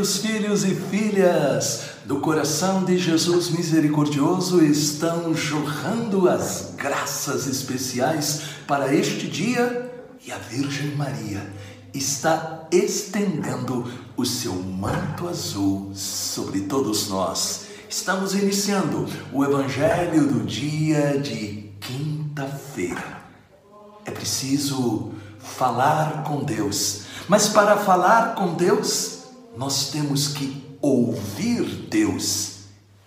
queridos filhos e filhas, do coração de Jesus misericordioso estão jorrando as graças especiais para este dia e a Virgem Maria está estendendo o seu manto azul sobre todos nós. Estamos iniciando o Evangelho do dia de quinta-feira. É preciso falar com Deus, mas para falar com Deus, nós temos que ouvir Deus.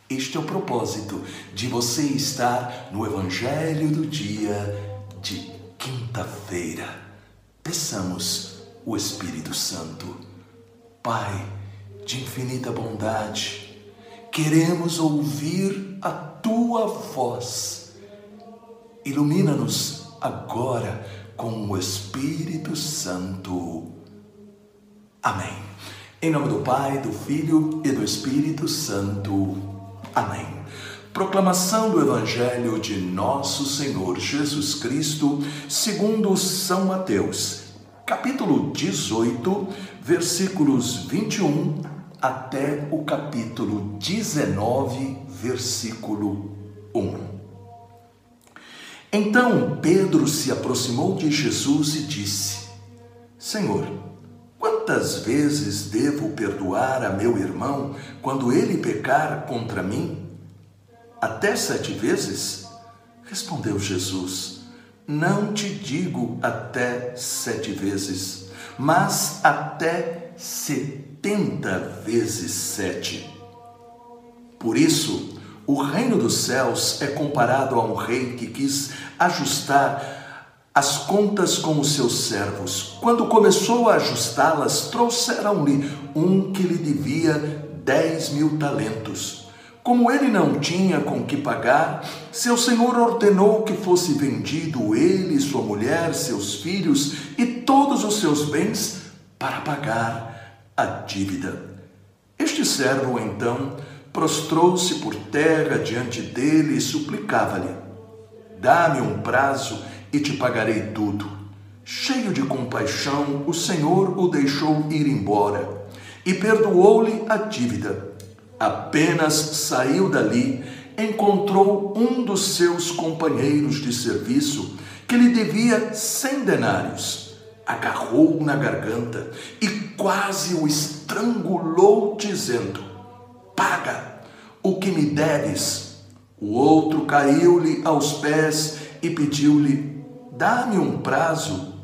Este é o propósito de você estar no Evangelho do dia de quinta-feira. Peçamos o Espírito Santo. Pai de infinita bondade, queremos ouvir a tua voz. Ilumina-nos agora com o Espírito Santo. Amém. Em nome do Pai, do Filho e do Espírito Santo. Amém. Proclamação do Evangelho de Nosso Senhor Jesus Cristo, segundo São Mateus, capítulo 18, versículos 21 até o capítulo 19, versículo 1. Então Pedro se aproximou de Jesus e disse: Senhor, Quantas vezes devo perdoar a meu irmão quando ele pecar contra mim? Até sete vezes? Respondeu Jesus: Não te digo até sete vezes, mas até setenta vezes sete. Por isso, o reino dos céus é comparado a um rei que quis ajustar as contas com os seus servos. Quando começou a ajustá-las, trouxeram-lhe um que lhe devia dez mil talentos. Como ele não tinha com que pagar, seu senhor ordenou que fosse vendido ele, sua mulher, seus filhos e todos os seus bens para pagar a dívida. Este servo então prostrou-se por terra diante dele e suplicava-lhe: Dá-me um prazo e te pagarei tudo. Cheio de compaixão, o Senhor o deixou ir embora e perdoou-lhe a dívida. Apenas saiu dali, encontrou um dos seus companheiros de serviço que lhe devia cem denários. Agarrou-o na garganta e quase o estrangulou, dizendo: Paga o que me deves. O outro caiu-lhe aos pés e pediu-lhe Dá-me um prazo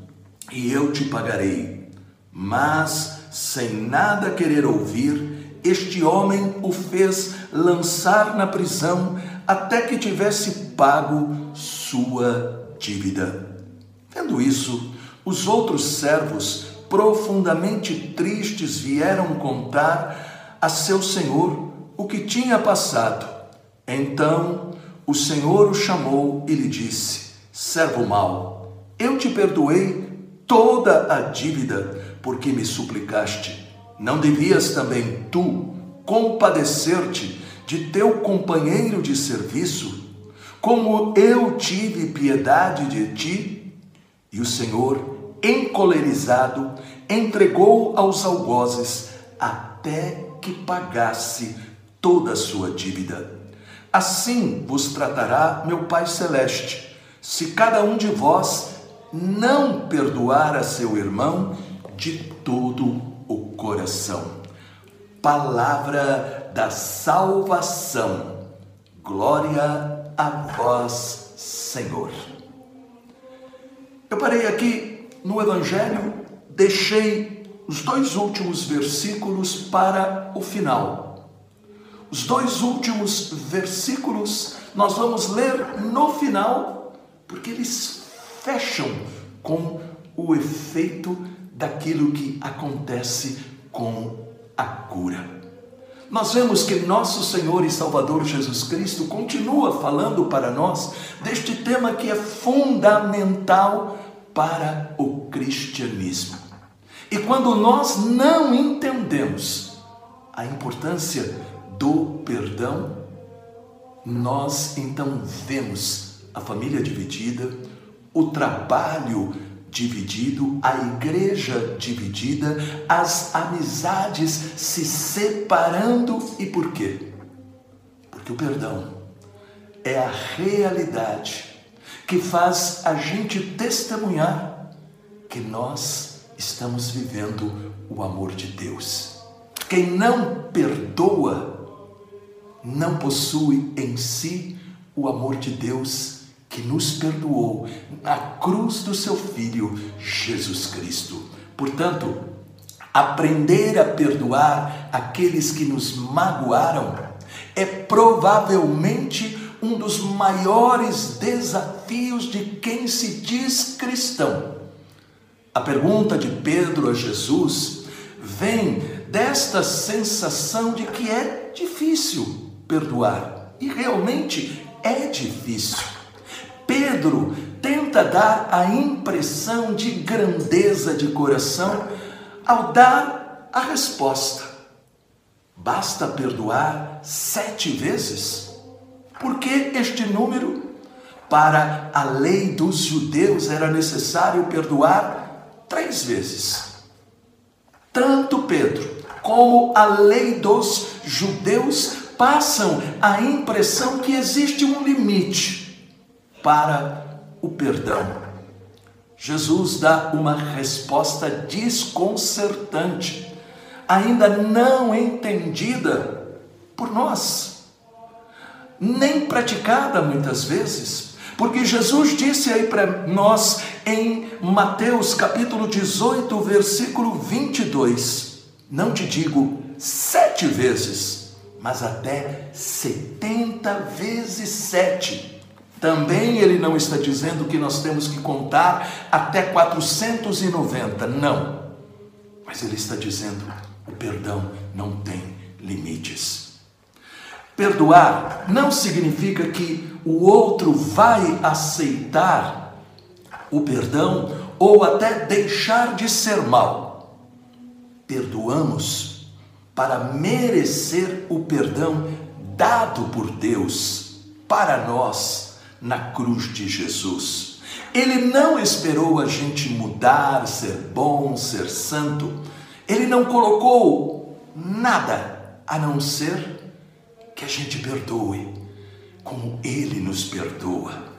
e eu te pagarei. Mas, sem nada querer ouvir, este homem o fez lançar na prisão até que tivesse pago sua dívida. Vendo isso, os outros servos, profundamente tristes, vieram contar a seu senhor o que tinha passado. Então o senhor o chamou e lhe disse: servo mau, eu te perdoei toda a dívida porque me suplicaste. Não devias também tu compadecer-te de teu companheiro de serviço, como eu tive piedade de ti? E o Senhor, encolerizado, entregou aos algozes até que pagasse toda a sua dívida. Assim vos tratará meu Pai Celeste se cada um de vós não perdoar a seu irmão de todo o coração. Palavra da salvação. Glória a vós, Senhor. Eu parei aqui no Evangelho, deixei os dois últimos versículos para o final. Os dois últimos versículos nós vamos ler no final porque eles fecham com o efeito daquilo que acontece com a cura. Nós vemos que nosso Senhor e Salvador Jesus Cristo continua falando para nós deste tema que é fundamental para o cristianismo. E quando nós não entendemos a importância do perdão, nós então vemos a família dividida, o trabalho dividido, a igreja dividida, as amizades se separando. E por quê? Porque o perdão é a realidade que faz a gente testemunhar que nós estamos vivendo o amor de Deus. Quem não perdoa não possui em si o amor de Deus que nos perdoou na cruz do seu Filho Jesus Cristo. Portanto, aprender a perdoar aqueles que nos magoaram é provavelmente um dos maiores desafios de quem se diz cristão. A pergunta de Pedro a Jesus vem desta sensação de que é difícil perdoar. E realmente é difícil. Pedro tenta dar a impressão de grandeza de coração ao dar a resposta. Basta perdoar sete vezes? Por que este número? Para a lei dos judeus era necessário perdoar três vezes. Tanto Pedro como a lei dos judeus passam a impressão que existe um limite para o perdão. Jesus dá uma resposta desconcertante, ainda não entendida por nós, nem praticada muitas vezes, porque Jesus disse aí para nós em Mateus capítulo 18, versículo 22: Não te digo sete vezes, mas até setenta vezes sete também ele não está dizendo que nós temos que contar até 490, não. Mas ele está dizendo: o perdão não tem limites. Perdoar não significa que o outro vai aceitar o perdão ou até deixar de ser mal. Perdoamos para merecer o perdão dado por Deus para nós na cruz de Jesus. Ele não esperou a gente mudar, ser bom, ser santo. Ele não colocou nada a não ser que a gente perdoe, como ele nos perdoa.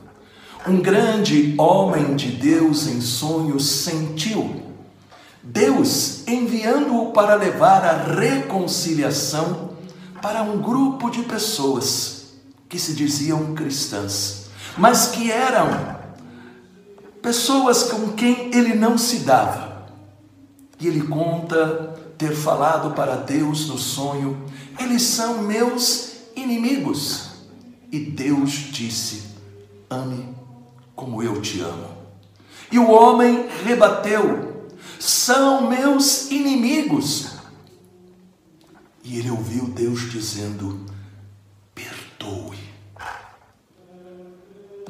Um grande homem de Deus em sonhos sentiu Deus enviando-o para levar a reconciliação para um grupo de pessoas que se diziam cristãs mas que eram pessoas com quem ele não se dava. E ele conta ter falado para Deus no sonho: Eles são meus inimigos. E Deus disse: Ame como eu te amo. E o homem rebateu: São meus inimigos. E ele ouviu Deus dizendo: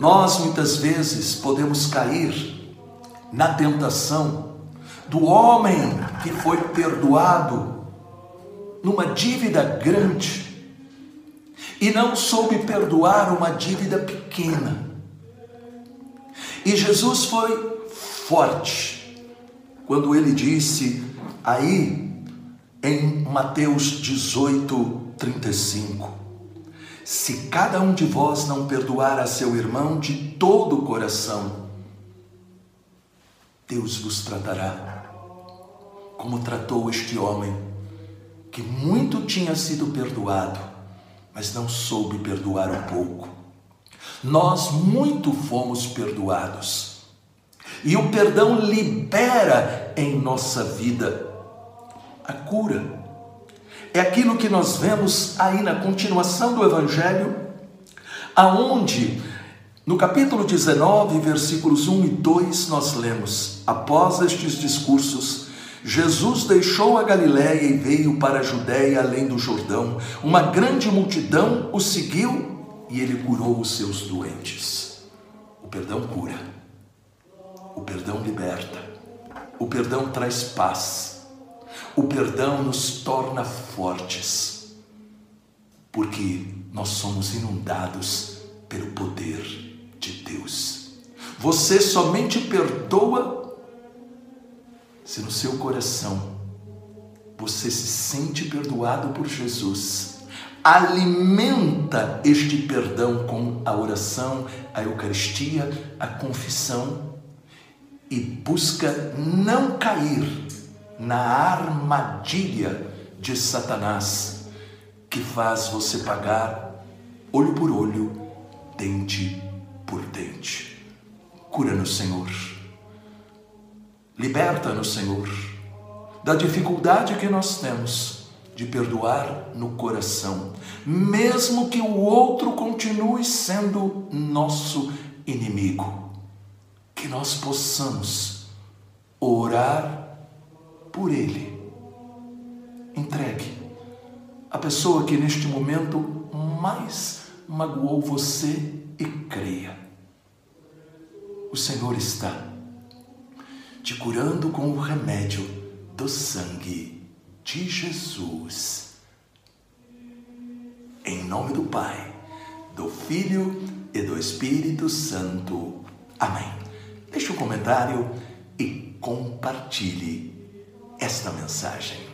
nós muitas vezes podemos cair na tentação do homem que foi perdoado numa dívida grande e não soube perdoar uma dívida pequena. E Jesus foi forte quando ele disse aí em Mateus 18, 35: se cada um de vós não perdoar a seu irmão de todo o coração, Deus vos tratará como tratou este homem, que muito tinha sido perdoado, mas não soube perdoar um pouco. Nós muito fomos perdoados, e o perdão libera em nossa vida a cura é aquilo que nós vemos aí na continuação do Evangelho, aonde no capítulo 19, versículos 1 e 2, nós lemos: Após estes discursos, Jesus deixou a Galiléia e veio para a Judéia além do Jordão. Uma grande multidão o seguiu e ele curou os seus doentes. O perdão cura, o perdão liberta, o perdão traz paz o perdão nos torna fortes, porque nós somos inundados pelo poder de Deus. Você somente perdoa Se no seu coração você se sente perdoado por Jesus, alimenta este perdão com a oração, a Eucaristia, a confissão e busca não cair na armadilha de Satanás que faz você pagar olho por olho, dente por dente. Cura-nos, Senhor. Liberta-nos, Senhor, da dificuldade que nós temos de perdoar no coração, mesmo que o outro continue sendo nosso inimigo. Que nós possamos orar por ele. Entregue a pessoa que neste momento mais magoou você e creia. O Senhor está te curando com o remédio do sangue de Jesus. Em nome do Pai, do Filho e do Espírito Santo. Amém. Deixe um comentário e compartilhe esta mensagem.